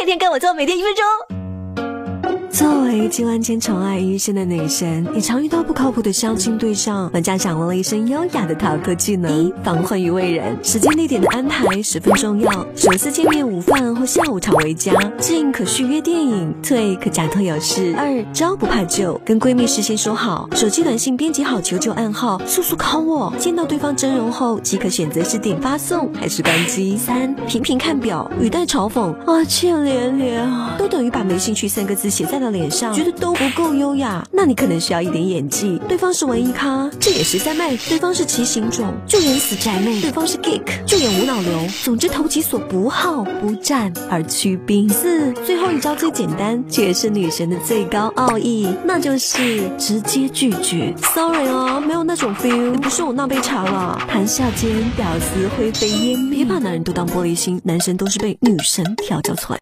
天天跟我做，每天一分钟。作为集万千宠爱于一身的女神，你常遇到不靠谱的相亲对象。玩家掌握了一身优雅的逃脱技能：一、防患于未然，时间地点的安排十分重要。首次见面，午饭或下午茶为佳。进可续约电影，退可假托有事。二、招不怕旧，跟闺蜜事先说好，手机短信编辑好求救暗号，速速 call 我。见到对方真容后，即可选择是点发送还是关机。三、频频看表，语带嘲讽啊，欠连连啊，都等于把没兴趣三个字写在。脸上觉得都不够优雅，那你可能需要一点演技。对方是文艺咖，就演十三妹；对方是骑行种，就演死宅妹；对方是 geek，就演无脑流。总之投其所不好，不战而屈兵。四，最后一招最简单，却也是女神的最高奥义，那就是直接拒绝。Sorry 哦，没有那种 feel，不是我那杯茶了。谈笑间，屌丝灰飞烟灭。别把男人都当玻璃心，男神都是被女神调教出来。